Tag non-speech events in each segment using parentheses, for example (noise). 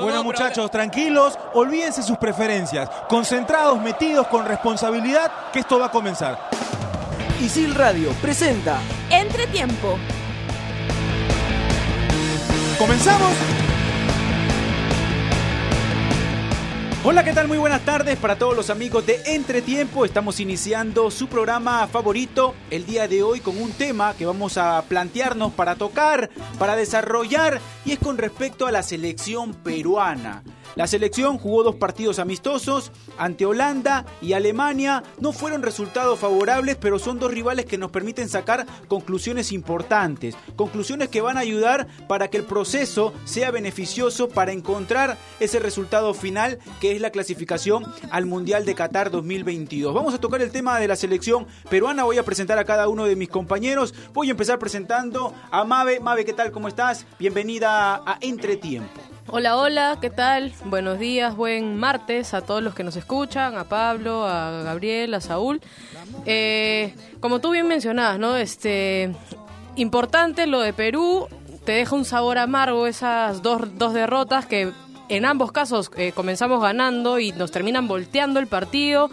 Bueno muchachos, tranquilos, olvídense sus preferencias, concentrados, metidos con responsabilidad, que esto va a comenzar. Isil Radio presenta Entretiempo. ¿Comenzamos? Hola, ¿qué tal? Muy buenas tardes para todos los amigos de Entretiempo. Estamos iniciando su programa favorito el día de hoy con un tema que vamos a plantearnos para tocar, para desarrollar y es con respecto a la selección peruana. La selección jugó dos partidos amistosos ante Holanda y Alemania. No fueron resultados favorables, pero son dos rivales que nos permiten sacar conclusiones importantes. Conclusiones que van a ayudar para que el proceso sea beneficioso para encontrar ese resultado final que es la clasificación al Mundial de Qatar 2022. Vamos a tocar el tema de la selección peruana. Voy a presentar a cada uno de mis compañeros. Voy a empezar presentando a Mabe. Mabe, ¿qué tal? ¿Cómo estás? Bienvenida a Entretiempo. Hola, hola, ¿qué tal? Buenos días, buen martes a todos los que nos escuchan, a Pablo, a Gabriel, a Saúl. Eh, como tú bien mencionabas, ¿no? Este, importante lo de Perú, te deja un sabor amargo esas dos, dos derrotas que en ambos casos eh, comenzamos ganando y nos terminan volteando el partido.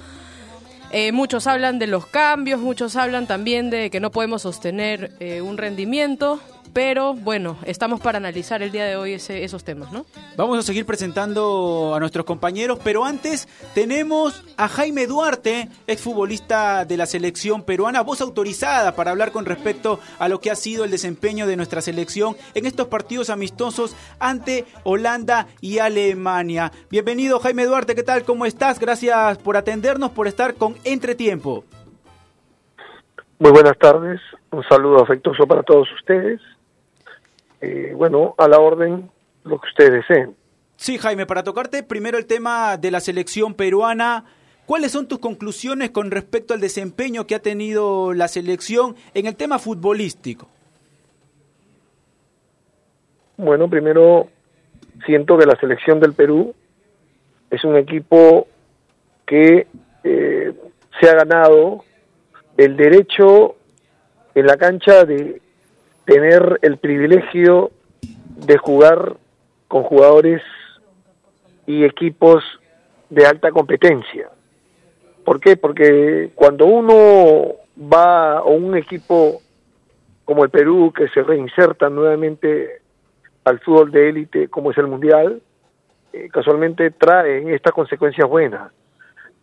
Eh, muchos hablan de los cambios, muchos hablan también de que no podemos sostener un rendimiento, pero bueno, estamos para analizar el día de hoy ese, esos temas, ¿no? Vamos a seguir presentando a nuestros compañeros, pero antes tenemos a Jaime Duarte, exfutbolista de la selección peruana, voz autorizada para hablar con respecto a lo que ha sido el desempeño de nuestra selección en estos partidos amistosos ante Holanda y Alemania. Bienvenido Jaime Duarte, ¿qué tal? ¿Cómo estás? Gracias por atendernos, por estar con Entretiempo. Muy buenas tardes, un saludo afectuoso para todos ustedes eh, bueno, a la orden lo que ustedes deseen. Sí, Jaime, para tocarte primero el tema de la selección peruana, ¿cuáles son tus conclusiones con respecto al desempeño que ha tenido la selección en el tema futbolístico? Bueno, primero siento que la selección del Perú es un equipo que eh, se ha ganado el derecho en la cancha de tener el privilegio de jugar con jugadores y equipos de alta competencia. ¿Por qué? Porque cuando uno va a un equipo como el Perú, que se reinserta nuevamente al fútbol de élite como es el Mundial, eh, casualmente trae estas consecuencias buenas.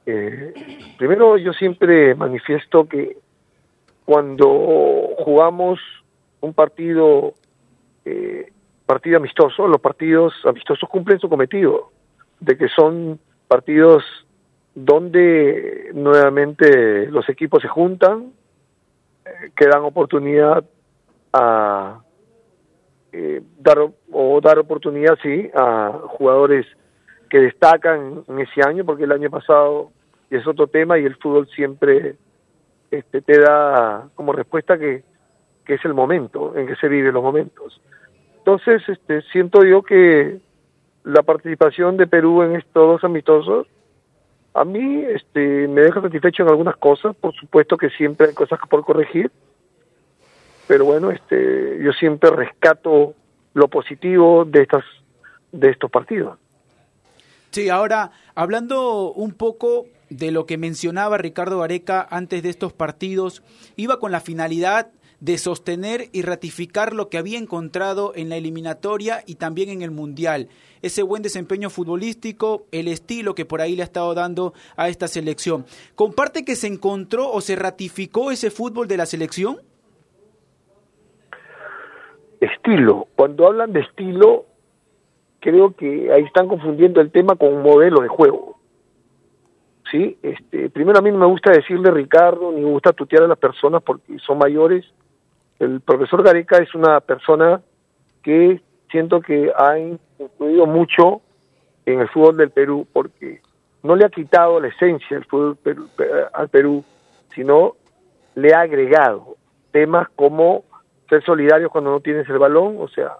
Eh, primero, yo siempre manifiesto que cuando jugamos un partido eh, partido amistoso, los partidos amistosos cumplen su cometido, de que son partidos donde nuevamente los equipos se juntan, eh, que dan oportunidad a eh, dar o dar oportunidad sí a jugadores que destacan en ese año, porque el año pasado es otro tema y el fútbol siempre este, te da como respuesta que que es el momento en que se viven los momentos. Entonces, este, siento yo que la participación de Perú en estos dos amistosos a mí este, me deja satisfecho en algunas cosas, por supuesto que siempre hay cosas por corregir, pero bueno, este, yo siempre rescato lo positivo de estas de estos partidos. Sí, ahora hablando un poco de lo que mencionaba Ricardo Areca antes de estos partidos, iba con la finalidad de sostener y ratificar lo que había encontrado en la eliminatoria y también en el Mundial. Ese buen desempeño futbolístico, el estilo que por ahí le ha estado dando a esta selección. ¿Comparte que se encontró o se ratificó ese fútbol de la selección? Estilo. Cuando hablan de estilo, creo que ahí están confundiendo el tema con un modelo de juego. ¿sí? Este, primero a mí no me gusta decirle Ricardo, ni me gusta tutear a las personas porque son mayores el profesor Gareca es una persona que siento que ha influido mucho en el fútbol del Perú porque no le ha quitado la esencia del fútbol al Perú, sino le ha agregado temas como ser solidario cuando no tienes el balón, o sea,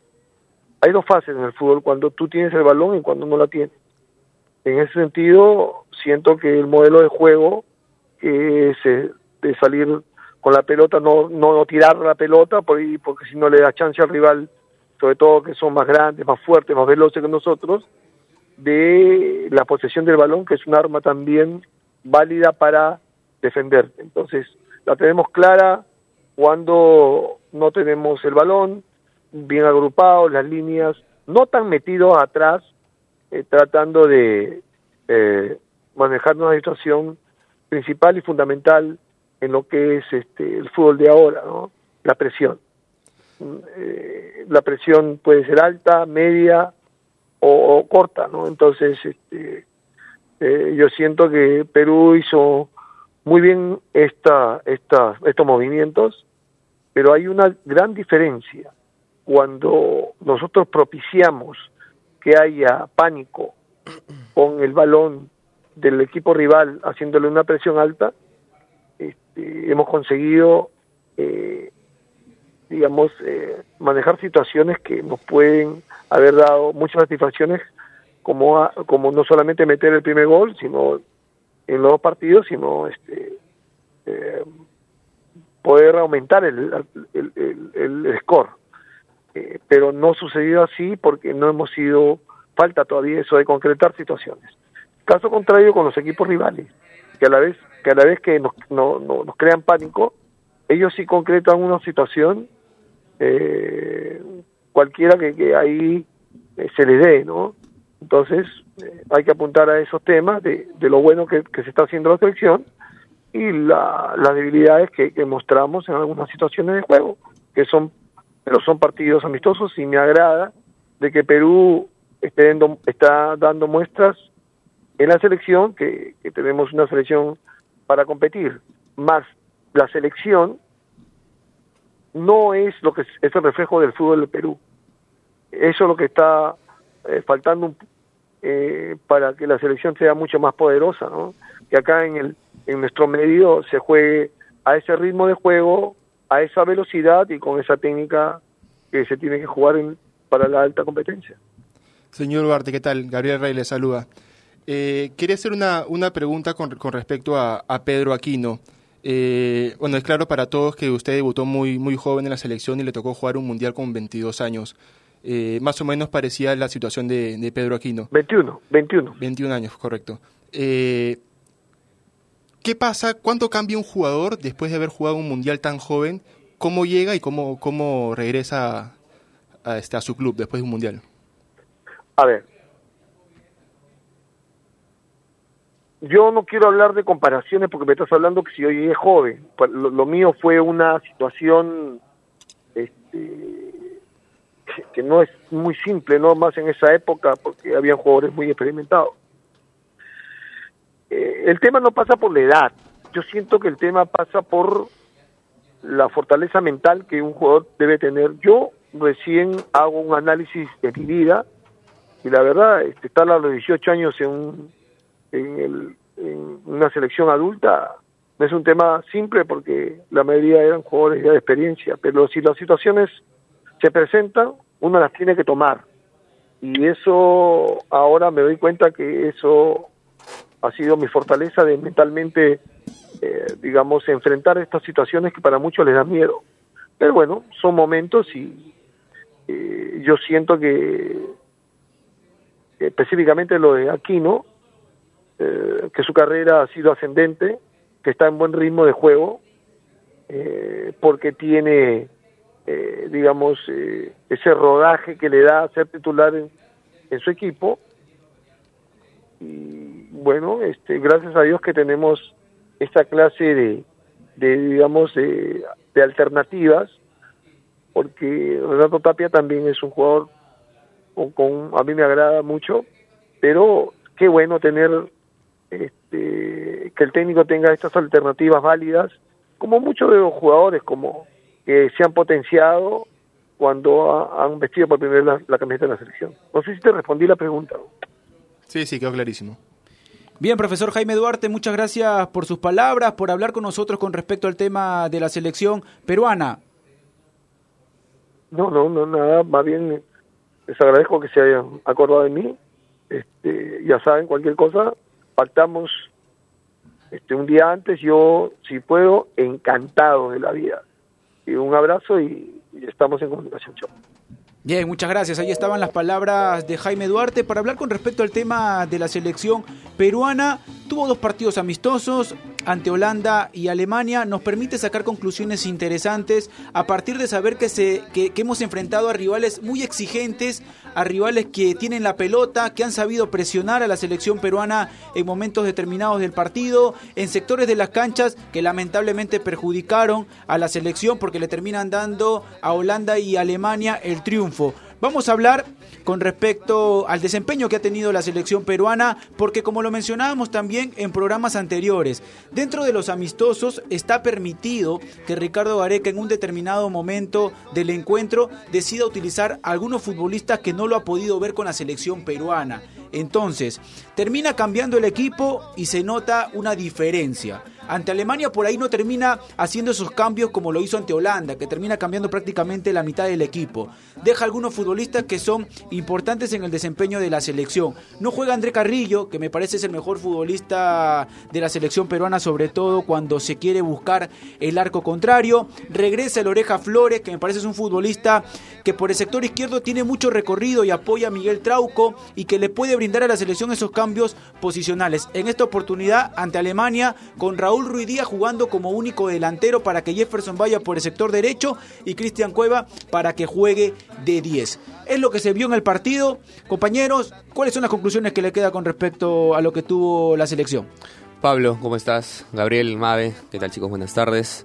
hay dos fases en el fútbol, cuando tú tienes el balón y cuando no la tienes. En ese sentido, siento que el modelo de juego es eh, de salir con la pelota, no, no, tirar la pelota, porque si no le da chance al rival sobre todo que son más grandes, más fuertes, más veloces que nosotros, de la posesión del balón, que es un arma también válida para defender. Entonces, la tenemos clara cuando no tenemos el balón, bien agrupados, las líneas, no tan metidos atrás, eh, tratando de eh, manejar una situación principal y fundamental en lo que es este, el fútbol de ahora, ¿no? la presión. Eh, la presión puede ser alta, media o, corta, ¿no? Entonces, este, eh, yo siento que Perú hizo muy bien esta, esta, estos movimientos, pero hay una gran diferencia cuando nosotros propiciamos que haya pánico con el balón del equipo rival haciéndole una presión alta, este, hemos conseguido, eh, digamos, eh, manejar situaciones que nos pueden haber dado muchas satisfacciones, como, como no solamente meter el primer gol, sino en los dos partidos, sino este, eh, poder aumentar el, el, el, score. pero no sucedido así porque no hemos sido, falta todavía eso de concretar situaciones. Caso contrario con los equipos rivales, que a la vez que a la vez que nos, no, nos crean pánico, ellos sí concretan una situación eh, cualquiera que, que ahí eh, se les dé, ¿no? Entonces eh, hay que apuntar a esos temas de, de lo bueno que, que, se está haciendo la selección y la, las debilidades que, que, mostramos en algunas situaciones de juego, que son, pero son partidos amistosos y me agrada de que Perú esté dando, está dando muestras en la selección, que, tenemos una selección para competir, más la selección no es lo que es, el reflejo del fútbol del Perú. Eso es lo que está eh, faltando eh, para que la selección sea mucho más poderosa, ¿no? Que acá en el en nuestro medio se juegue a ese ritmo de juego, a esa velocidad y con esa técnica que se tiene que jugar en, para la alta competencia. Señor Duarte, ¿qué tal? Gabriel Rey le saluda. Eh, quería hacer una, una pregunta con, con respecto a, a, Pedro Aquino. Eh, bueno, es claro para todos que usted debutó muy, muy joven en la selección y le tocó jugar un mundial con 22 años. Eh, más o menos parecía la situación de, de, Pedro Aquino. 21, 21. 21 años, correcto. Eh, ¿Qué pasa? ¿Cuánto cambia un jugador después de haber jugado un mundial tan joven? ¿Cómo llega y cómo, cómo regresa a, este, a su club después de un mundial? A ver, yo no quiero hablar de comparaciones porque me estás hablando que si yo llegué joven. Pues, lo, mío fue una situación este, que no es muy simple, no más en esa época porque había jugadores muy experimentados. Eh, el tema no pasa por la edad. Yo siento que el tema pasa por la fortaleza mental que un jugador debe tener. Yo recién hago un análisis de mi vida y la verdad, este, estar a los 18 años en un en, el, una selección adulta no es un tema simple porque la mayoría eran jugadores ya de experiencia, pero si las situaciones se presentan, uno las tiene que tomar. Y eso, ahora me doy cuenta que eso ha sido mi fortaleza de mentalmente, eh, digamos, enfrentar estas situaciones que para muchos les da miedo. Pero bueno, son momentos y eh, yo siento que específicamente lo de Aquino, eh, que su carrera ha sido ascendente, que está en buen ritmo de juego, eh, porque tiene, eh, digamos, eh, ese rodaje que le da ser titular en, en, su equipo. Y bueno, este, gracias a Dios que tenemos esta clase de, de digamos, de, de alternativas, porque Renato Tapia también es un jugador con, con, a mí me agrada mucho, pero qué bueno tener este, que el técnico tenga estas alternativas válidas, como muchos de los jugadores como que se han potenciado cuando ha, han vestido por primera vez la, la, camiseta de la selección. No sé si te respondí la pregunta. Sí, sí, quedó clarísimo. Bien, profesor Jaime Duarte, muchas gracias por sus palabras, por hablar con nosotros con respecto al tema de la selección peruana. No, no, no, nada, más bien les agradezco que se hayan acordado de mí. Este, ya saben, cualquier cosa, pactamos este, un día antes, yo, si puedo, encantado de la vida. Y un abrazo y, estamos en comunicación. Chao. Bien, muchas gracias. Ahí estaban las palabras de Jaime Duarte para hablar con respecto al tema de la selección peruana. Tuvo dos partidos amistosos ante Holanda y Alemania. Nos permite sacar conclusiones interesantes a partir de saber que, se, que, hemos enfrentado a rivales muy exigentes, a rivales que tienen la pelota, que han sabido presionar a la selección peruana en momentos determinados del partido, en sectores de las canchas que lamentablemente perjudicaron a la selección porque le terminan dando a Holanda y Alemania el triunfo. Vamos a hablar con respecto al desempeño que ha tenido la selección peruana, porque como lo mencionábamos también en programas anteriores, dentro de los amistosos está permitido que Ricardo Gareca en un determinado momento del encuentro decida utilizar a algunos futbolistas que no lo ha podido ver con la selección peruana. Entonces, termina cambiando el equipo y se nota una diferencia. Ante Alemania por ahí no termina haciendo esos cambios como lo hizo ante Holanda, que termina cambiando prácticamente la mitad del equipo. Deja algunos futbolistas que son importantes en el desempeño de la selección. No juega André Carrillo, que me parece es el mejor futbolista de la selección peruana, sobre todo cuando se quiere buscar el arco contrario. Regresa el Oreja Flores, que me parece es un futbolista que por el sector izquierdo tiene mucho recorrido y apoya a Miguel Trauco y que le puede brindar a la selección esos cambios posicionales. En esta oportunidad ante Alemania con Raúl Raúl Ruiz Díaz jugando como único delantero para que Jefferson vaya por el sector derecho y Cristian Cueva para que juegue de 10. Es lo que se vio en el partido. Compañeros, ¿cuáles son las conclusiones que le queda con respecto a lo que tuvo la selección? Pablo, ¿cómo estás? Gabriel, Mave, ¿qué tal chicos? Buenas tardes.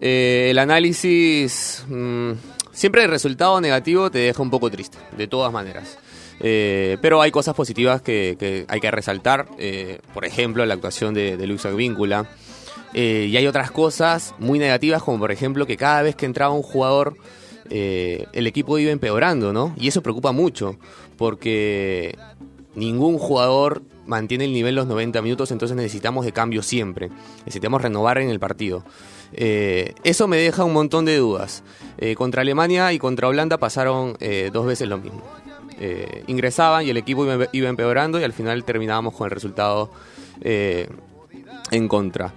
Eh, el análisis, mmm, siempre el resultado negativo te deja un poco triste, de todas maneras. Eh, pero hay cosas positivas que, que hay que resaltar, eh, por ejemplo, la actuación de, de Luis Agvíncula. Eh, y hay otras cosas muy negativas, como por ejemplo que cada vez que entraba un jugador, eh, el equipo iba empeorando, ¿no? Y eso preocupa mucho, porque ningún jugador mantiene el nivel los 90 minutos, entonces necesitamos de cambio siempre. Necesitamos renovar en el partido. Eh, eso me deja un montón de dudas. Eh, contra Alemania y contra Holanda pasaron dos veces lo mismo. Ingresaban y el equipo iba, iba, empeorando y al final terminábamos con el resultado en contra.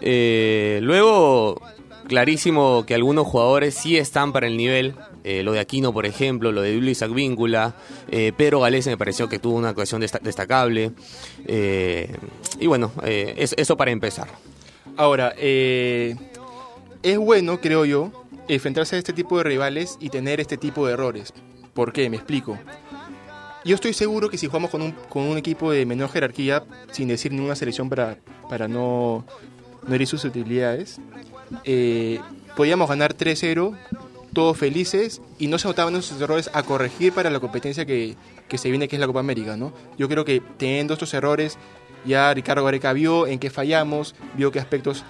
Luego, clarísimo que algunos jugadores sí están para el nivel. Eh, lo de Aquino, por ejemplo, lo de Luis Agvíncula, eh, Pedro Galese me pareció que tuvo una actuación desta destacable. Eh, y bueno, es, eso para empezar. Ahora, es bueno, creo yo, enfrentarse a este tipo de rivales y tener este tipo de errores. ¿Por qué? Me explico. Yo estoy seguro que si jugamos con un, con un equipo de menor jerarquía, sin decir ninguna selección para, para no, no herir sus utilidades, eh, podíamos ganar 3-0, todos felices, y no se notaban esos errores a corregir para la competencia que, que se viene, que es la Copa América. ¿no? Yo creo que teniendo estos errores, ya Ricardo Gareca vio en qué fallamos, vio qué aspectos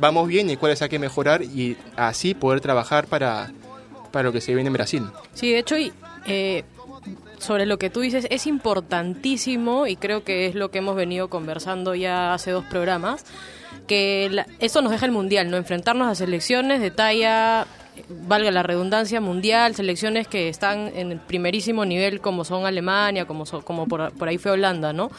vamos bien y cuáles hay que mejorar, y así poder trabajar para, para lo que se viene en Brasil. Sí, de hecho, y, eh, sobre lo que tú dices, es importantísimo, y creo que es lo que hemos venido conversando ya hace dos programas, que la, eso nos deja el mundial, no enfrentarnos a selecciones de talla valga la redundancia mundial, selecciones que están en el primerísimo nivel como son Alemania, como como por, por, ahí fue Holanda, ¿no?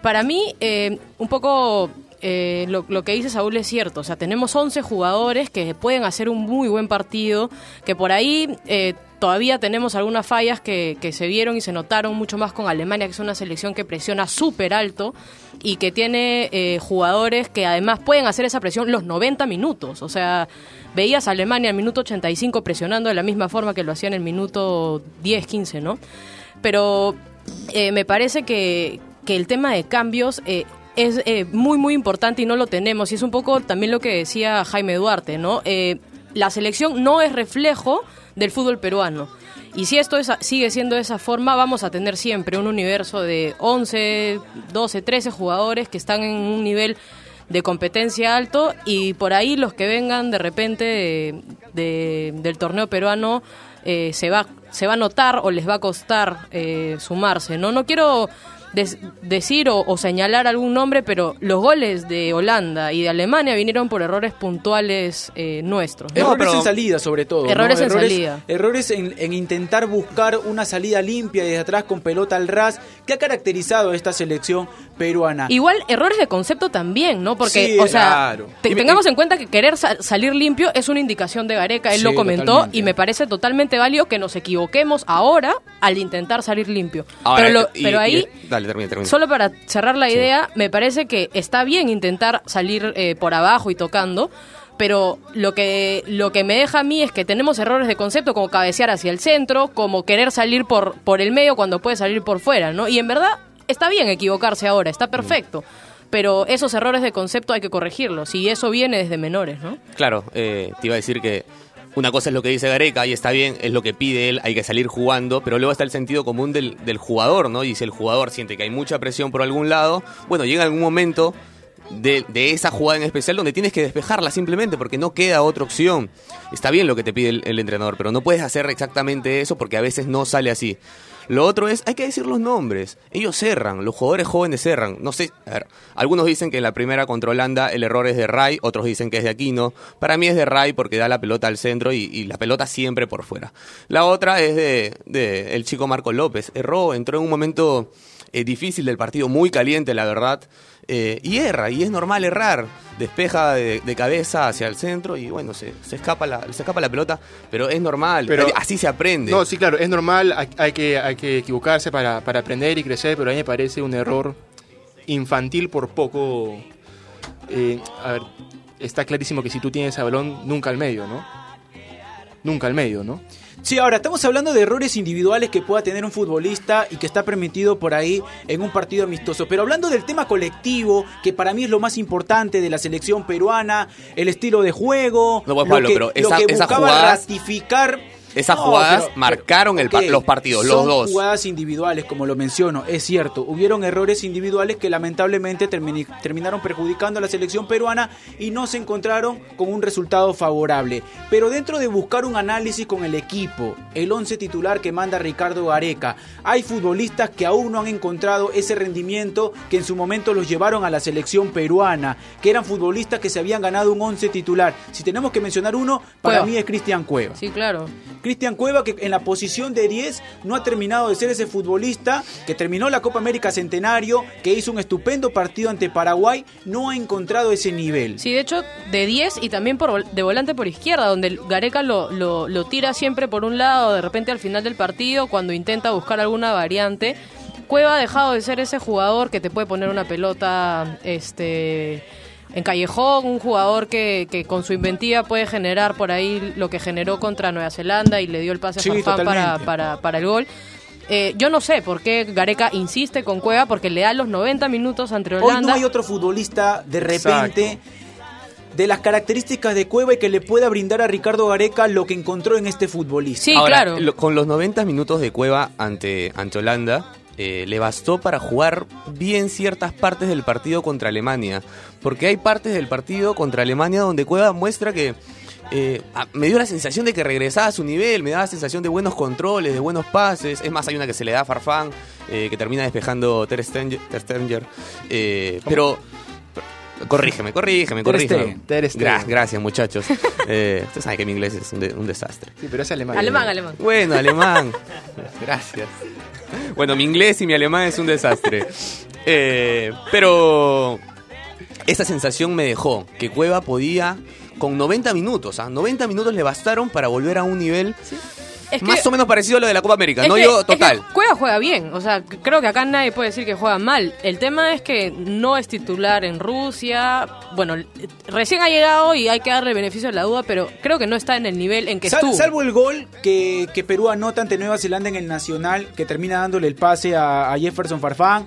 Para mí eh, un poco eh, lo, que dice Saúl es cierto, o sea, tenemos 11 jugadores que pueden hacer un muy buen partido, que por ahí eh, todavía tenemos algunas fallas que, se vieron y se notaron mucho más con Alemania, que es una selección que presiona súper alto y que tiene eh, jugadores que además pueden hacer esa presión los 90 minutos. O sea, veías a Alemania el minuto 85 presionando de la misma forma que lo hacía en el minuto 10, 15, ¿no? Pero me parece que, el tema de cambios... Es eh, muy, muy importante y no lo tenemos. Y es un poco también lo que decía Jaime Duarte, ¿no? Eh, la selección no es reflejo del fútbol peruano. Y si esto es, sigue siendo de esa forma, vamos a tener siempre un universo de 11, 12, 13 jugadores que están en un nivel de competencia alto y por ahí los que vengan de repente de, del torneo peruano eh, se, va, se va a notar o les va a costar eh, sumarse. No, no quiero de, decir o, o, señalar algún nombre, pero los goles de Holanda y de Alemania vinieron por errores puntuales eh, nuestros. ¿no? Errores pero, en salida, sobre todo. Errores ¿no? en errores, salida. Errores en, en, intentar buscar una salida limpia desde atrás con pelota al ras, que ha caracterizado a esta selección peruana. Igual errores de concepto también, ¿no? Porque, sí, o sea, claro. te, tengamos en cuenta que querer sa salir limpio es una indicación de Gareca, él sí, lo comentó totalmente. y me parece totalmente válido que nos equivoquemos ahora al intentar salir limpio. Ahora, pero, lo- y- pero ahí, dale, solo para cerrar la idea, me parece que está bien intentar salir eh, por abajo y tocando, pero lo que, lo que me deja a mí es que tenemos errores de concepto como cabecear hacia el centro, como querer salir por, por el medio cuando puede salir por fuera, ¿no? Y en verdad está bien equivocarse ahora, está perfecto. Pero esos errores de concepto hay que corregirlos y eso viene desde menores, ¿no? Claro, eh, te iba a decir que una cosa es lo que dice Gareca y está bien, es lo que pide él, hay que salir jugando, pero luego está el sentido común del, del jugador, ¿no? Y si el jugador siente que hay mucha presión por algún lado, bueno, llega algún momento de, de esa jugada en especial donde tienes que despejarla simplemente porque no queda otra opción. Está bien lo que te pide el, el entrenador, pero no puedes hacer exactamente eso porque a veces no sale así. Lo otro es, hay que decir los nombres. Ellos cerran, los jugadores jóvenes cerran. No sé, a ver, algunos dicen que en la primera contra Holanda el error es de Ray, otros dicen que es de Aquino. Para mí es de Ray porque da la pelota al centro y, y la pelota siempre por fuera. La otra es de, de el chico Marco López. Erró, entró en un momento eh, difícil del partido, muy caliente, la verdad. eh, y erra, y es normal errar. Despeja de, de cabeza hacia el centro y bueno, se, se escapa la, se escapa la pelota, pero es normal, Pero- así se aprende. No, sí, claro, es normal, hay, hay que, hay que equivocarse para, para aprender y crecer, pero a mí me parece un error infantil por poco. eh, a ver, está clarísimo que si tú tienes a balón, nunca al medio, ¿no? Nunca al medio, ¿no? Sí, ahora estamos hablando de errores individuales que pueda tener un futbolista y que está permitido por ahí en un partido amistoso. Pero hablando del tema colectivo, que para mí es lo más importante de la selección peruana, el estilo de juego, No, pues, lo Pablo, que, pero lo esas buscaba jugadas- ratificar. Esas No, jugadas pero- marcaron los partidos, los son dos. jugadas individuales, como lo menciono, es cierto. Hubieron errores individuales que lamentablemente termini- terminaron perjudicando a la selección peruana y no se encontraron con un resultado favorable. Pero dentro de buscar un análisis con el equipo, el 11 titular que manda Ricardo Gareca, hay futbolistas que aún no han encontrado ese rendimiento que en su momento los llevaron a la selección peruana, que eran futbolistas que se habían ganado un 11 titular. Si tenemos que mencionar uno, para Cueva. mí es Cristian Cueva. Sí, claro. Cristian Cueva que en la posición de 10 no ha terminado de ser ese futbolista que terminó la Copa América Centenario, que hizo un estupendo partido ante Paraguay, no ha encontrado ese nivel. Sí, de hecho, de 10 y también por, de volante por izquierda, donde Gareca lo, lo, lo tira siempre por un lado, de repente al final del partido, cuando intenta buscar alguna variante. Cueva ha dejado de ser ese jugador que te puede poner una pelota este en callejón, un jugador que, que con su inventiva puede generar por ahí lo que generó contra Nueva Zelanda y le dio el pase Sí, a Farfán para, para, para el gol. Eh, yo no sé por qué Gareca insiste con Cueva, porque le da los 90 minutos ante Hoy Holanda. no hay otro futbolista de repente de las características de Cueva y que le pueda brindar a Ricardo Gareca lo que encontró en este futbolista. Sí, Ahora, claro. lo- con los 90 minutos de Cueva ante, ante Holanda, eh, le bastó para jugar bien ciertas partes del partido contra Alemania. Porque hay partes del partido contra Alemania donde Cueva muestra que eh, me dio la sensación de que regresaba a su nivel, me daba la sensación de buenos controles, de buenos pases. Es más, hay una que se le da a Farfán, eh, que termina despejando Ter Stenger. Ter Stenger. Eh, pero... Corrígeme, corrígeme, corrígeme. Ter Stegen. Gra- gracias, muchachos. (laughs) Eh, Ustedes saben que mi inglés es un, de- un desastre. Sí, pero es alemán. Alemán, alemán. Bueno, alemán. (laughs) Gracias. Bueno, mi inglés y mi alemán es un desastre. Eh, pero esa sensación me dejó que Cueva podía, con 90 minutos, ¿ah? 90 minutos le bastaron para volver a un nivel Es que- más o menos parecido a lo de la Copa América. Es no que- es que total. Cueva juega bien, o sea, creo que acá nadie puede decir que juega mal. El tema es que no es titular en Rusia. Bueno, recién ha llegado y hay que darle beneficio de la duda, pero creo que no está en el nivel en que Sal- estuvo. salvo el gol que, que Perú anota ante Nueva Zelanda en el Nacional, que termina dándole el pase a, a Jefferson Farfán,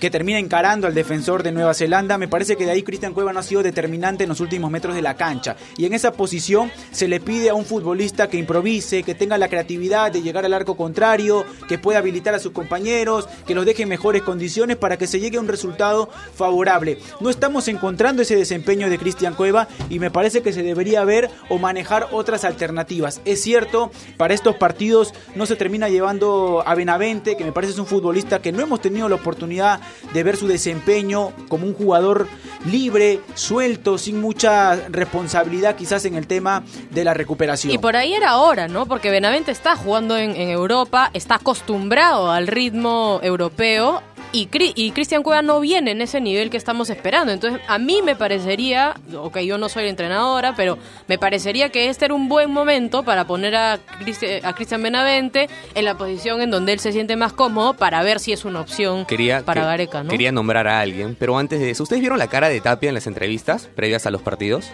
que termina encarando al defensor de Nueva Zelanda, me parece que de ahí Cristian Cueva no ha sido determinante en los últimos metros de la cancha. Y en esa posición se le pide a un futbolista que improvise, que tenga la creatividad de llegar al arco contrario, que pueda habilitar a sus compañeros, que los deje en mejores condiciones para que se llegue a un resultado favorable. No estamos encontrando ese desempeño de Cristian Cueva y me parece que se debería ver o manejar otras alternativas. Es cierto, para estos partidos no se termina llevando a Benavente, que me parece es un futbolista que no hemos tenido la oportunidad de ver su desempeño como un jugador libre, suelto, sin mucha responsabilidad quizás en el tema de la recuperación. Y por ahí era hora, ¿no? Porque Benavente está jugando en, en Europa, está acostumbrado al ritmo europeo y, y Cristian Cueva no viene en ese nivel que estamos esperando. Entonces, a mí me parecería, ok, yo no soy entrenadora, pero me parecería que este era un buen momento para poner a, a Cristian Benavente en la posición en donde él se siente más cómodo para ver si es una opción para Gareca, ¿no? Quería nombrar a alguien, pero antes de eso, ¿ustedes vieron la cara de Tapia en las entrevistas previas a los partidos?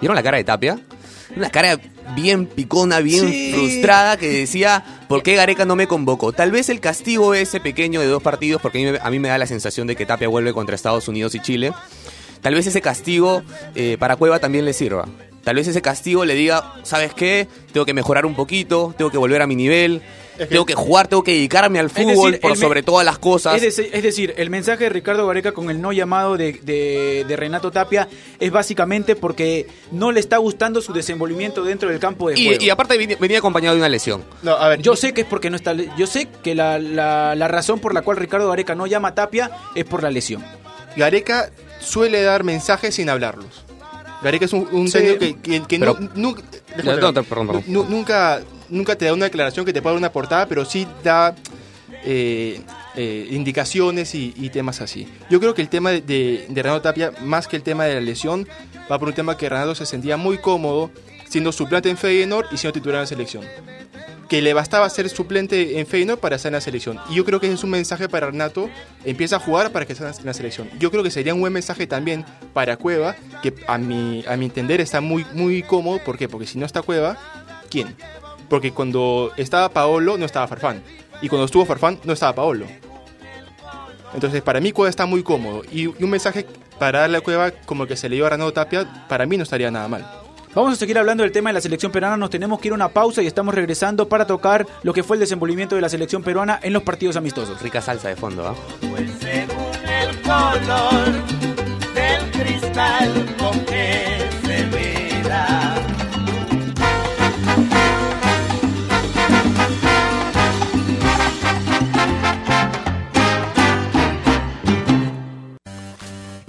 ¿Vieron la cara de Tapia? Una cara bien picona, bien frustrada, que decía, ¿por qué Gareca no me convocó? Tal vez el castigo ese pequeño de dos partidos, porque a mí, me da la sensación de que Tapia vuelve contra Estados Unidos y Chile. Tal vez ese castigo eh, para Cueva también le sirva. Tal vez ese castigo le diga, ¿sabes qué? Tengo que mejorar un poquito, tengo que volver a mi nivel tengo que jugar, tengo que dedicarme al fútbol por sobre todas las cosas. Es decir, el mensaje de Ricardo Gareca con el no llamado de, Renato Tapia es básicamente porque no le está gustando su desenvolvimiento dentro del campo de juego. Y, aparte venía acompañado de una lesión. No, a ver, yo sé que es porque no está. Yo sé que la, la, razón por la cual Ricardo Gareca no llama a Tapia es por la lesión. Gareca suele dar mensajes sin hablarlos. Gareca es un, un que, que, nunca, nunca nunca te da una declaración que te pueda dar una portada, pero sí da eh, eh, indicaciones y, temas así. Yo creo que el tema de, Renato Tapia, más que el tema de la lesión, va por un tema que Renato se sentía muy cómodo siendo suplente en Feyenoord y siendo titular en la selección. Que le bastaba ser suplente en Feyenoord para estar en la selección. Y yo creo que es un mensaje para Renato, empieza a jugar para que esté en la selección. Yo creo que sería un buen mensaje también para Cueva, que a mi, a mi entender está muy, muy cómodo. ¿Por qué? Porque si no está Cueva, ¿quién? Porque cuando estaba Paolo no estaba Farfán. Y cuando estuvo Farfán no estaba Paolo. Entonces, para mí Cueva está muy cómodo. Y, un mensaje para darle a Cueva como el que se le dio a Renato Tapia, para mí no estaría nada mal. Vamos a seguir hablando del tema de la selección peruana. Nos tenemos que ir a una pausa y estamos regresando para tocar lo que fue el desenvolvimiento de la selección peruana en los partidos amistosos. Rica salsa de fondo, ¿ah? Pues según el color del cristal con que se mira.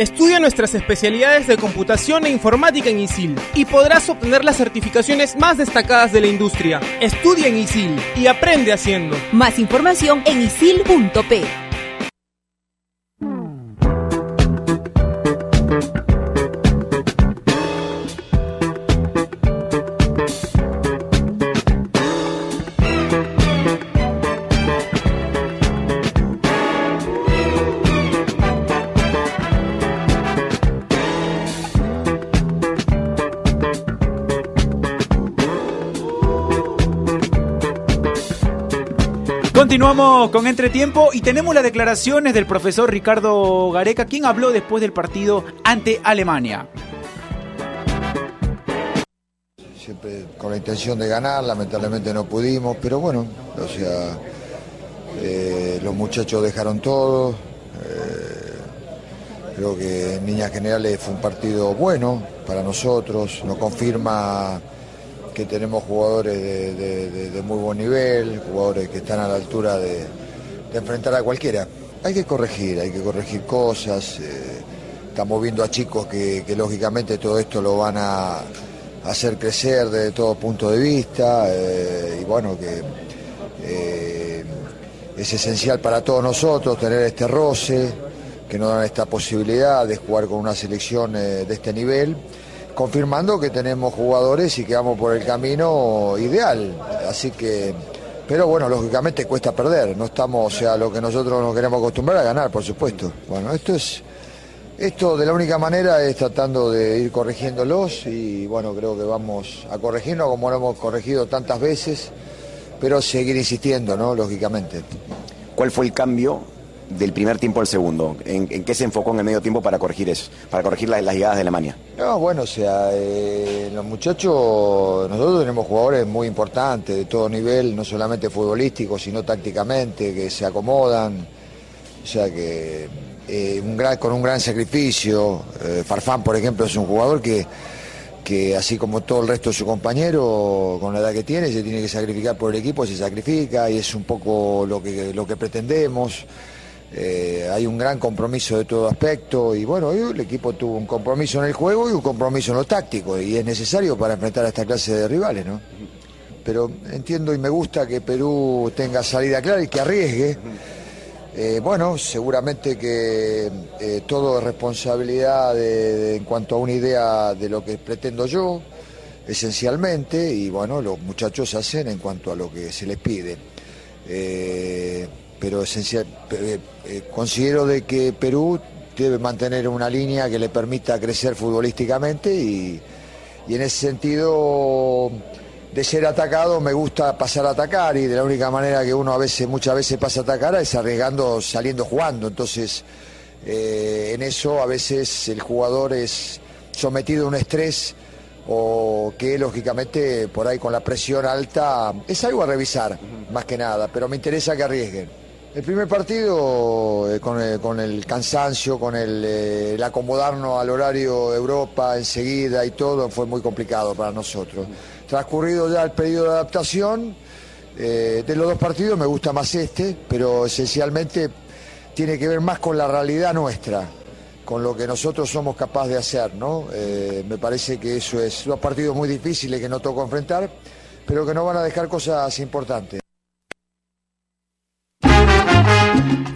Estudia nuestras especialidades de computación e informática en ISIL y podrás obtener las certificaciones más destacadas de la industria. Estudia en ISIL y aprende haciendo. Más información en isil.p. Continuamos con Entretiempo y tenemos las declaraciones del profesor Ricardo Gareca, quien habló después del partido ante Alemania. Siempre con la intención de ganar, lamentablemente no pudimos, pero bueno, o sea, eh, los muchachos dejaron todo. Eh, creo que en líneas generales fue un partido bueno para nosotros, nos confirma que tenemos jugadores de, muy buen nivel, jugadores que están a la altura de, enfrentar a cualquiera. Hay que corregir, hay que corregir cosas. Eh, estamos viendo a chicos que, lógicamente todo esto lo van a hacer crecer desde todo punto de vista eh, y bueno que eh, es esencial para todos nosotros tener este roce que nos dan esta posibilidad de jugar con una selección de este nivel confirmando que tenemos jugadores y que vamos por el camino ideal. Así que, pero bueno, lógicamente cuesta perder. No estamos, o sea, lo que nosotros nos queremos acostumbrar a ganar, por supuesto. Bueno, esto es, esto de la única manera es tratando de ir corrigiéndolos y bueno, creo que vamos a corregirnos como lo hemos corregido tantas veces, pero seguir insistiendo, ¿no? Lógicamente. ¿Cuál fue el cambio del primer tiempo al segundo? ¿En, qué se enfocó en el medio tiempo para corregir eso, para corregir las, llegadas de Alemania? No, bueno, o sea, eh, los muchachos, nosotros tenemos jugadores muy importantes de todo nivel, no solamente futbolístico, sino tácticamente, que se acomodan, o sea que eh, con un gran sacrificio. Eh, Farfán, por ejemplo, es un jugador que que así como todo el resto de su compañero, con la edad que tiene, se tiene que sacrificar por el equipo, se sacrifica y es un poco lo que, lo que pretendemos. Eh, hay un gran compromiso de todo aspecto y bueno, el equipo tuvo un compromiso en el juego y un compromiso en lo táctico y es necesario para enfrentar a esta clase de rivales, ¿no? Pero entiendo y me gusta que Perú tenga salida clara y que arriesgue. Eh, bueno, seguramente que eh, todo es responsabilidad en cuanto a una idea de lo que pretendo yo, esencialmente, y bueno, los muchachos hacen en cuanto a lo que se les pide. Pero esencial, eh, eh, considero de que Perú debe mantener una línea que le permita crecer futbolísticamente y, y en ese sentido de ser atacado me gusta pasar a atacar y de la única manera que uno a veces muchas veces pasa a atacar es arriesgando saliendo jugando. Entonces eh, en eso a veces el jugador es sometido a un estrés o que lógicamente por ahí con la presión alta es algo a revisar más que nada pero me interesa que arriesguen el primer partido, eh, con, el, con el cansancio, con el, eh, el acomodarnos al horario Europa enseguida y todo, fue muy complicado para nosotros. Transcurrido ya el periodo de adaptación, eh, de los dos partidos me gusta más este, pero esencialmente tiene que ver más con la realidad nuestra, con lo que nosotros somos capaces de hacer, ¿no? Eh, me parece que eso es dos partidos muy difíciles que no tocó enfrentar, pero que no van a dejar cosas importantes.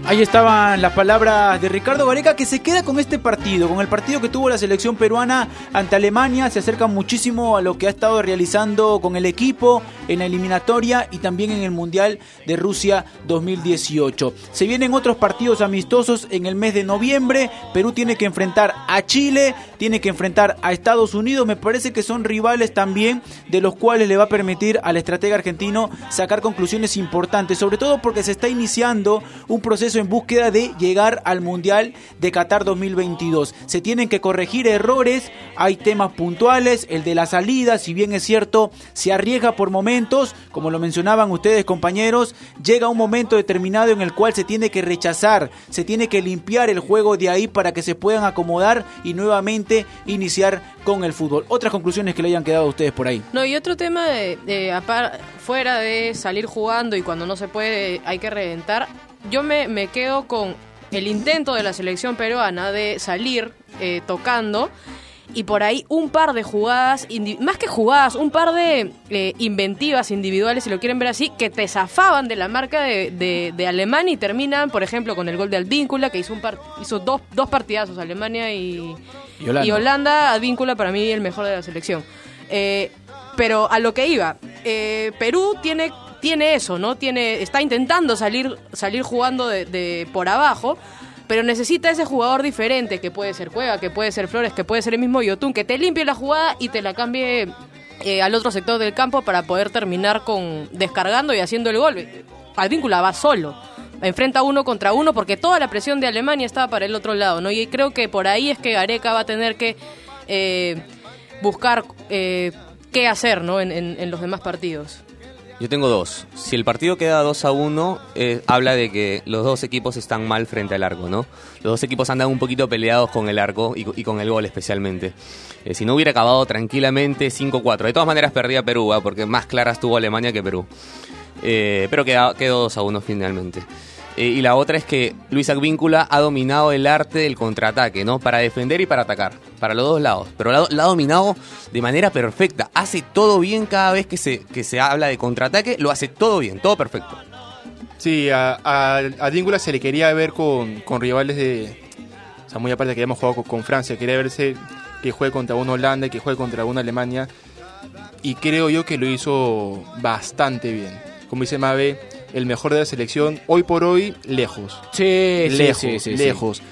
Ahí estaban las palabras de Ricardo Gareca que se queda con este partido, con el partido que tuvo la selección peruana ante Alemania, se acerca muchísimo a lo que ha estado realizando con el equipo en la eliminatoria y también en el Mundial de Rusia 2018. Se vienen otros partidos amistosos en el mes de noviembre, Perú tiene que enfrentar a Chile, tiene que enfrentar a Estados Unidos, me parece que son rivales también de los cuales le va a permitir al estratega argentino sacar conclusiones importantes, sobre todo porque se está iniciando un proceso en búsqueda de llegar al Mundial de Qatar 2022. Se tienen que corregir errores, hay temas puntuales, el de la salida, si bien es cierto, se arriesga por momentos, como lo mencionaban ustedes compañeros, llega un momento determinado en el cual se tiene que rechazar, se tiene que limpiar el juego de ahí para que se puedan acomodar y nuevamente iniciar con el fútbol. Otras conclusiones que le hayan quedado a ustedes por ahí. No, y otro tema de, fuera de salir jugando y cuando no se puede hay que reventar, yo me, me quedo con el intento de la selección peruana de salir eh, tocando y por ahí un par de jugadas, más que jugadas, un par de eh, inventivas individuales, si lo quieren ver así, que te zafaban de la marca de, de- de Alemania y terminan, por ejemplo, con el gol de Advíncula, que hizo, un par- hizo dos, dos partidazos, Alemania y, Y Holanda. y Holanda, Advíncula para mí el mejor de la selección. Eh, pero a lo que iba, eh, Perú tiene, tiene eso, ¿no? Tiene, está intentando salir, salir jugando de, de por abajo, pero necesita ese jugador diferente, que puede ser Cueva, que puede ser Flores, que puede ser el mismo Yotun, que te limpie la jugada y te la cambie eh, al otro sector del campo para poder terminar con descargando y haciendo el gol. Advíncula va solo. Enfrenta uno contra uno porque toda la presión de Alemania estaba para el otro lado, ¿no? Y creo que por ahí es que Gareca va a tener que eh, buscar eh, qué hacer, ¿no? En, en- en los demás partidos. Yo tengo dos. Si el partido queda 2 a 1, eh, habla de que los dos equipos están mal frente al arco, ¿no? Los dos equipos andan un poquito peleados con el arco y, y con el gol especialmente. Eh, si no hubiera acabado tranquilamente 5-4. De todas maneras perdía Perú, ¿ah? porque más claras tuvo Alemania que Perú. Eh, pero quedó 2 a 1 finalmente. Eh, y la otra es que Luis Advíncula ha dominado el arte del contraataque, ¿no? Para defender y para atacar, para los dos lados. Pero la, ha dominado de manera perfecta. Hace todo bien cada vez que se, que se habla de contraataque, lo hace todo bien, todo perfecto. Sí, a, a, se le quería ver con, con rivales de. O sea, muy aparte que hemos jugado con, Francia, quería verse que juegue contra una Holanda que juegue contra una Alemania. Y creo yo que lo hizo bastante bien. Como dice Mabe, el mejor de la selección, hoy por hoy, lejos. Sí, sí, lejos, sí, sí, sí. lejos.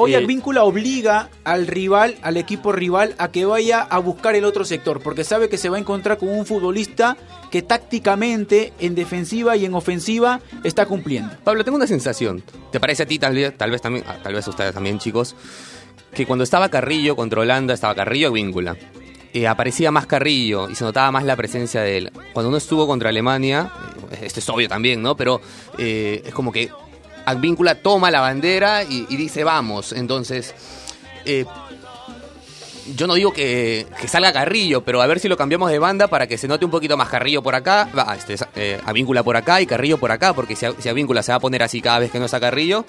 Hoy Eh, Advíncula obliga al rival, al equipo rival, a que vaya a buscar el otro sector, porque sabe que se va a encontrar con un futbolista que tácticamente, en defensiva y en ofensiva, está cumpliendo. Pablo, tengo una sensación. ¿Te parece a ti tal vez, tal vez también, ah, tal vez a ustedes también, chicos, que cuando estaba Carrillo contra Holanda, estaba Carrillo Víncula. Eh, aparecía más Carrillo y se notaba más la presencia de él. Cuando uno estuvo contra Alemania, eh, esto es obvio también, ¿no? Pero eh, es como que Advíncula toma la bandera y, y dice vamos. Entonces, eh, yo no digo que, que salga Carrillo, pero a ver si lo cambiamos de banda para que se note un poquito más Carrillo por acá, va, este, eh, Avíncula por acá y Carrillo por acá, porque si, a- si Avíncula se va a poner así cada vez que no está Carrillo,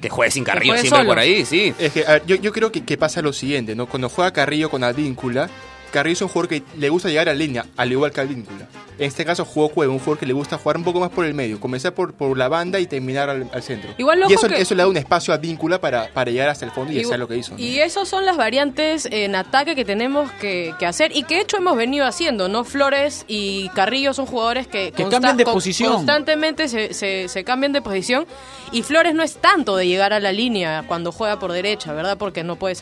que juegue sin Carrillo juegue siempre solo. por ahí, sí. Es que, a ver, yo, yo creo que, que pasa lo siguiente, ¿no? Cuando juega Carrillo con Advíncula, Carrillo es un jugador que le gusta llegar a línea, al igual que Advíncula. En este caso jugó Cueva, un jugador que le gusta jugar un poco más por el medio, comenzar por, por la banda y terminar al, al centro. Igual, y eso, que- eso le da un espacio a Advíncula para, para llegar hasta el fondo y, Y- hacer lo que hizo. ¿no? Y esas son las variantes en ataque que tenemos que, que hacer y que de hecho hemos venido haciendo, ¿no? Flores y Carrillo son jugadores que, Que cambian de posición. constantemente se, se, se cambian de posición y Flores no es tanto de llegar a la línea cuando juega por derecha, ¿verdad? Porque no puede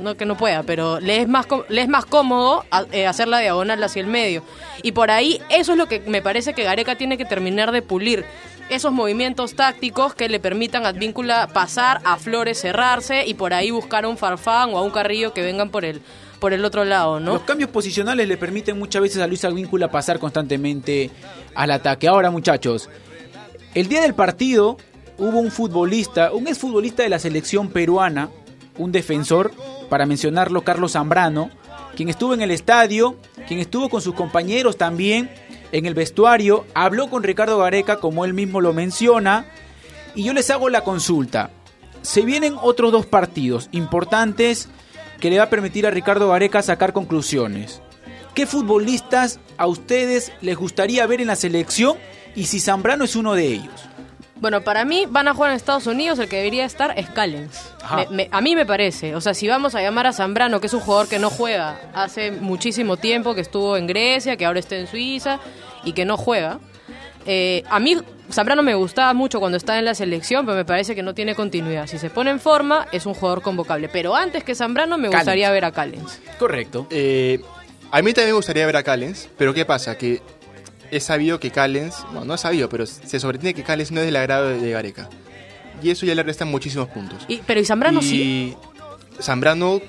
no que no pueda, pero le es más, le es más cómodo eh, hacer la diagonal hacia el medio. Y por ahí eso es lo que me parece que Gareca tiene que terminar de pulir. Esos movimientos tácticos que le permitan a Advíncula pasar, a Flores cerrarse y por ahí buscar a un Farfán o a un Carrillo que vengan por el, por el otro lado, ¿no? Los cambios posicionales le permiten muchas veces a Luis Advíncula pasar constantemente al ataque. Ahora, muchachos, el día del partido hubo un futbolista, un exfutbolista de la selección peruana, un defensor, para mencionarlo, Carlos Zambrano, quien estuvo en el estadio, quien estuvo con sus compañeros también en el vestuario, habló con Ricardo Gareca, como él mismo lo menciona, y yo les hago la consulta. Se vienen otros dos partidos importantes que le va a permitir a Ricardo Gareca sacar conclusiones. ¿Qué futbolistas a ustedes les gustaría ver en la selección y si Zambrano es uno de ellos? Bueno, para mí van a jugar en Estados Unidos, el que debería estar es Callens. Ajá. Me- me- a mí me parece. O sea, si vamos a llamar a Zambrano, que es un jugador que no juega hace muchísimo tiempo, que estuvo en Grecia, que ahora está en Suiza y que no juega. eh, a mí Zambrano me gustaba mucho cuando estaba en la selección, pero me parece que no tiene continuidad. Si se pone en forma, es un jugador convocable. Pero antes que Zambrano, me Callens. gustaría ver a Callens. Correcto. Eh, a mí también me gustaría ver a Callens, pero ¿qué pasa? Que es sabido que Callens, no, no es sabido, pero se sobreentiende que Callens no es del agrado de, Gareca. Y eso ya le restan muchísimos puntos. Y, pero y Zambrano y sí. Zambrano,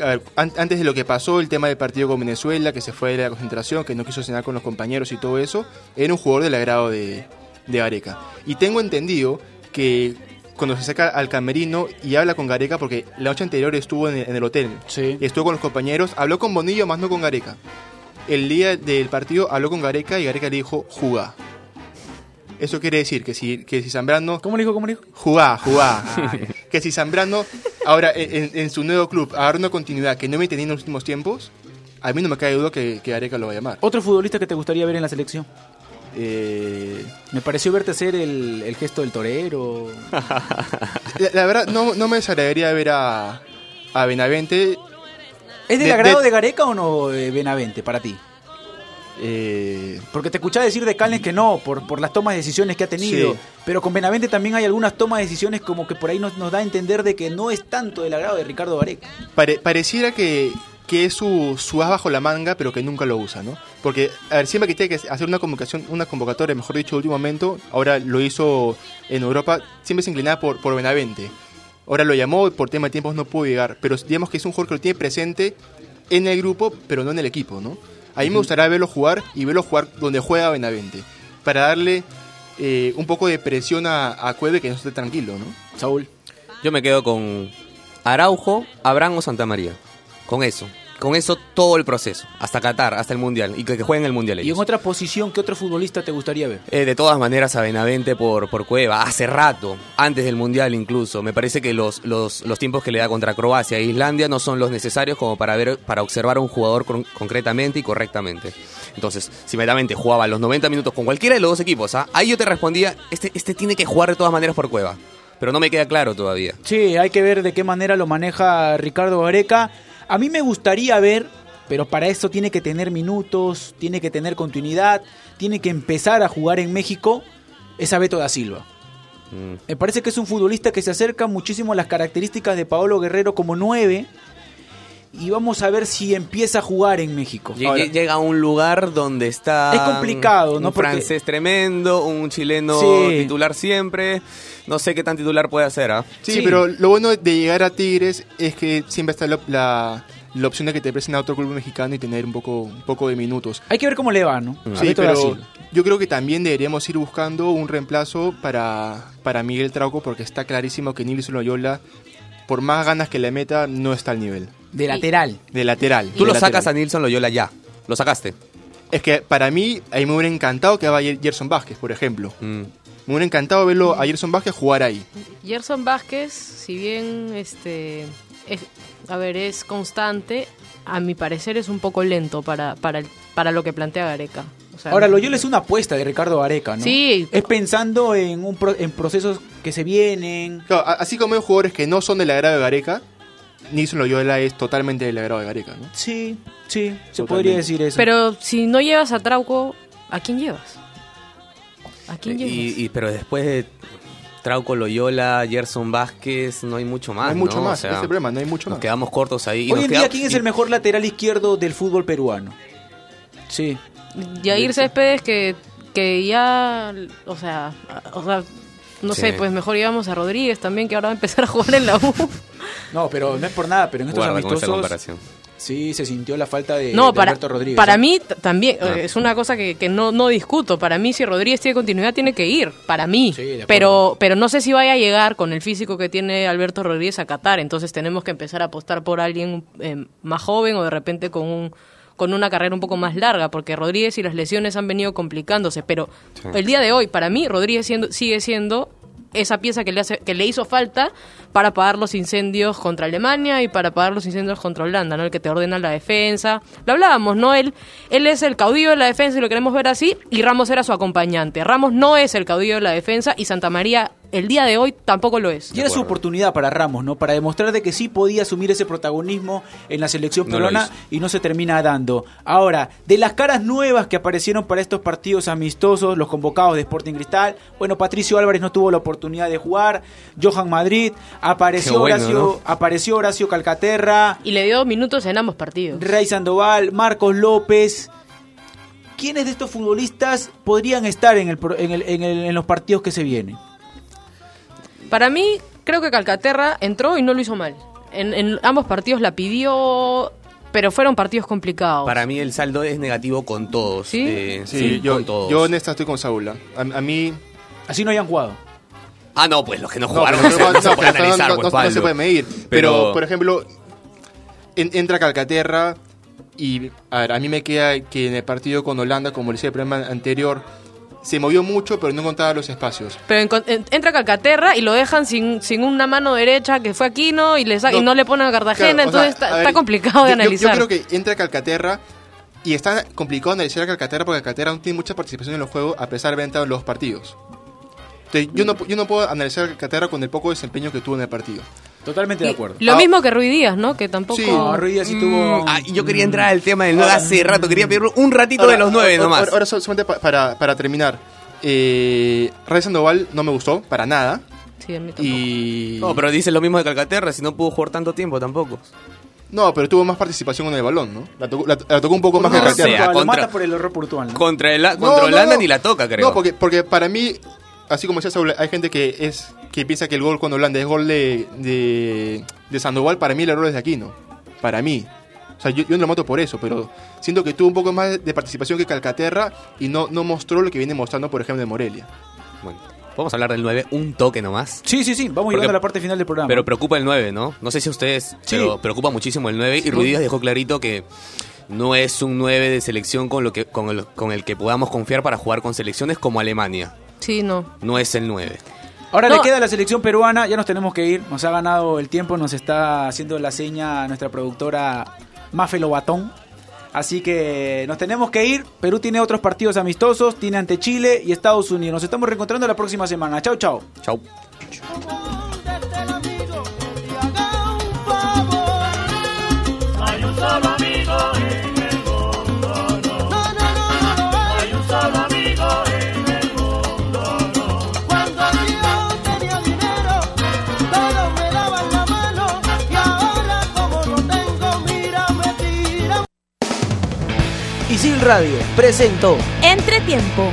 a ver, an- antes de lo que pasó, el tema del partido con Venezuela, que se fue de la concentración, que no quiso cenar con los compañeros y todo eso, era un jugador del agrado de, de Gareca. Y tengo entendido que cuando se saca al camerino y habla con Gareca, porque la noche anterior estuvo en el, en el hotel, y estuvo con los compañeros, habló con Bonillo, más no con Gareca. El día del partido habló con Gareca y Gareca le dijo, jugá. Eso quiere decir que si, que si Zambrano... ¿Cómo le dijo? ¿Cómo le dijo? Jugá, jugá. (laughs) que si Zambrano ahora en, su nuevo club agarra una continuidad que no me tenía en los últimos tiempos, a mí no me cae duda que, que Gareca lo va a llamar. ¿Otro futbolista que te gustaría ver en la selección? Eh, Me pareció verte hacer el, el gesto del torero. (laughs) la, la verdad, no, no me desagradaría ver a, a Benavente. ¿Es del De- agrado de- de, Gareca o no, eh, Benavente, para ti? Eh, Porque te escuchaba decir de Callens que no, por, por las tomas de decisiones que ha tenido. Sí. Pero con Benavente también hay algunas tomas de decisiones como que por ahí nos, nos da a entender de que no es tanto del agrado de Ricardo Gareca. pare- pareciera que, que es su, su as bajo la manga, pero que nunca lo usa, ¿no? Porque, a ver, siempre que tiene que hacer una convocación, una convocatoria, mejor dicho, de último momento, ahora lo hizo en Europa, siempre se inclinaba por, por Benavente. Ahora lo llamó, por tema de tiempos no pudo llegar, pero digamos que es un jugador que lo tiene presente en el grupo, pero no en el equipo, ¿no? A mí me gustaría verlo jugar y verlo jugar donde juega Benavente, para darle eh, un poco de presión a, a Cueve que no esté tranquilo, ¿no? Saúl. Yo me quedo con Araujo, Abraham o Santa María. Con eso. Con eso todo el proceso. Hasta Qatar, hasta el Mundial. Y que, que jueguen el Mundial Y en otra posición, ¿qué otro futbolista te gustaría ver? Eh, de todas maneras, a Benavente por, por Cueva, hace rato, antes del Mundial incluso. Me parece que los, los, los tiempos que le da contra Croacia e Islandia no son los necesarios como para ver para observar a un jugador con- concretamente y correctamente. Entonces, si Benavente jugaba los 90 minutos con cualquiera de los dos equipos, ¿ah? ahí yo te respondía, este, este tiene que jugar de todas maneras por Cueva. Pero no me queda claro todavía. Sí, hay que ver de qué manera lo maneja Ricardo Gareca. A mí me gustaría ver, pero para eso tiene que tener minutos, tiene que tener continuidad, tiene que empezar a jugar en México, es a Beto da Silva. Mm. Me parece que es un futbolista que se acerca muchísimo a las características de Paolo Guerrero como 9 y vamos a ver si empieza a jugar en México. Ahora, Llega a un lugar donde está. Es complicado, ¿no? Un Porque- francés tremendo, un chileno Sí. titular siempre. No sé qué tan titular puede hacer, ¿ah? Sí, pero lo bueno de llegar a Tigres es que siempre está la, la, la opción de que te presenten a otro club mexicano y tener un poco, un poco de minutos. hay que ver cómo le va, ¿no? A Sí, pero yo creo que también deberíamos ir buscando un reemplazo para, para Miguel Trauco porque está clarísimo que Nilson Loyola, por más ganas que le meta, no está al nivel. De lateral. De lateral. Tú lo de sacas a. Nilson Loyola ya. Lo sacaste. Es que para mí, ahí me hubiera encantado que vaya Gerson Vázquez, por ejemplo. Mm. Me hubiera encantado verlo a Gerson Vázquez jugar ahí. Gerson Vázquez, si bien este es, a ver, es constante, a mi parecer es un poco lento para, para, el- para lo que plantea Gareca. O sea, Ahora, Loyola es una apuesta de Ricardo Gareca, ¿no? Sí. Es pensando en, un pro- en procesos que se vienen. Claro, así como hay jugadores que no son del agrado de Gareca, Nilson Loyola es totalmente del agrado de Gareca, ¿no? Sí, sí, se podría decir eso. Pero si no llevas a Trauco, ¿a quién llevas? ¿A quién llevas? Y, y- pero después de Trauco Loyola, Gerson Vázquez, no hay mucho más. No hay mucho ¿no? más, O sea, ese es el problema, no hay mucho nos más. quedamos cortos ahí. y Hoy nos en día, ¿quién es el mejor lateral izquierdo del fútbol peruano? Sí. Yair Céspedes que, que ya, o sea, o sea, no Sí. sé, pues mejor llevamos a Rodríguez también, que ahora va a empezar a jugar en la U. No, pero no es por nada, pero en estos Guarda con amistosos comparación. sí se sintió la falta de, No, de para, Alberto Rodríguez. para ¿eh? mí también Ah. eh, es una cosa que, que no, no discuto. Para mí, si Rodríguez tiene continuidad, tiene que ir. Para mí. Sí, pero, pero no sé si vaya a llegar con el físico que tiene Alberto Rodríguez a Qatar. Entonces tenemos que empezar a apostar por alguien eh, más joven o de repente con un con una carrera un poco más larga, porque Rodríguez y las lesiones han venido complicándose. Pero Sí. el día de hoy, para mí, Rodríguez siendo, sigue siendo esa pieza que le, hace, que le hizo falta para apagar los incendios contra Alemania y para apagar los incendios contra Holanda, ¿no? El que te ordena la defensa. Lo hablábamos, ¿no? Él, él es el caudillo de la defensa y lo queremos ver así, y Ramos era su acompañante. Ramos no es el caudillo de la defensa y Santa María el día de hoy tampoco lo es. Y era su oportunidad para Ramos, ¿no? Para demostrar de que sí podía asumir ese protagonismo en la selección No peruana y no se termina dando. Ahora, de las caras nuevas que aparecieron para estos partidos amistosos, los convocados de Sporting Cristal, bueno, Patricio Álvarez no tuvo la oportunidad de jugar, Johan Madrid, apareció bueno, Horacio, ¿no? apareció Horacio Calcaterra, Y le dio minutos en ambos partidos. Rey Sandoval, Marcos López. ¿Quiénes de estos futbolistas podrían estar en, el, pro- en, el- en el- en los partidos que se vienen? Para mí, creo que Calcaterra entró y no lo hizo mal. En, en ambos partidos la pidió, pero fueron partidos complicados. Para mí el saldo es negativo con todos. ¿Sí? eh, Sí, yo, con todos. yo en esta estoy con Saúl. ¿ah? A, a mí... Así no hayan jugado. Ah, no, pues los que no No, jugaron pero (laughs) no, se- no se no, puede pero analizar, no- pues, no- no Pablo. se puede medir. Pero, Pero- por ejemplo, en- entra Calcaterra y a, ver, a mí me queda que en el partido con Holanda, como le decía el programa anterior, se movió mucho, pero no encontraba los espacios. Pero en- entra Calcaterra y lo dejan sin, sin una mano derecha que fue Aquino y, le sa- y No. le ponen a Cartagena, Claro, o sea, entonces está, a ver, está complicado de yo- yo- analizar. Yo, creo que entra Calcaterra y está complicado analizar a Calcaterra porque Calcaterra no tiene mucha participación en los juegos a pesar de haber entrado en los partidos. Entonces, yo no, yo no puedo analizar a Calcaterra con el poco desempeño que tuvo en el partido. Totalmente de acuerdo. Lo Ah, mismo que Rui Díaz, ¿no? Que tampoco... Sí. No, Ruiz Díaz sí tuvo. Ah, y yo quería entrar al tema del 9 hace rato. Quería pedir un ratito de los 9 ahora, nomás. Ahora, ahora solamente pa- para, para terminar. Eh, Rey Sandoval no me gustó, para nada. Sí, a mí tampoco. Y... No, pero dice lo mismo de Calcaterra, si no pudo jugar tanto tiempo tampoco. No, pero tuvo más participación con el balón, ¿no? La tocó, la- la tocó un poco Por más que error sea, Calcaterra. puntual, lo contra- mata por el error puntual. ¿no? Contra, el, No, contra no, Holanda no. ni la toca, creo. No, porque, porque para mí, así como decía Saúl, hay gente que es que piensa que el gol con Holanda es gol de, de, de Sandoval. Para mí el error es de Aquino. Para mí. O sea, yo, yo no lo mato por eso, pero siento que tuvo un poco más de participación que Calcaterra y no, no mostró lo que viene mostrando, por ejemplo, de Morelia. Bueno, podemos hablar del 9 un toque nomás. Sí, sí, sí. Vamos Porque- llegando a la parte final del programa. Pero preocupa el 9, ¿no? No sé si a ustedes, Sí. pero preocupa muchísimo el 9. Y Ruiz dejó clarito que no es un 9 de selección con, lo que, con, el, con el que podamos confiar para jugar con selecciones como Alemania. Sí, no. No es el 9. Ahora No. le queda a la selección peruana, ya nos tenemos que ir, nos ha ganado el tiempo, nos está haciendo la seña nuestra productora Mafe Lobatón. Así que nos tenemos que ir. Perú tiene otros partidos amistosos, tiene ante Chile y Estados Unidos. Nos estamos reencontrando la próxima semana. Chao, chao. Chau. Isil Radio presentó Entretiempo.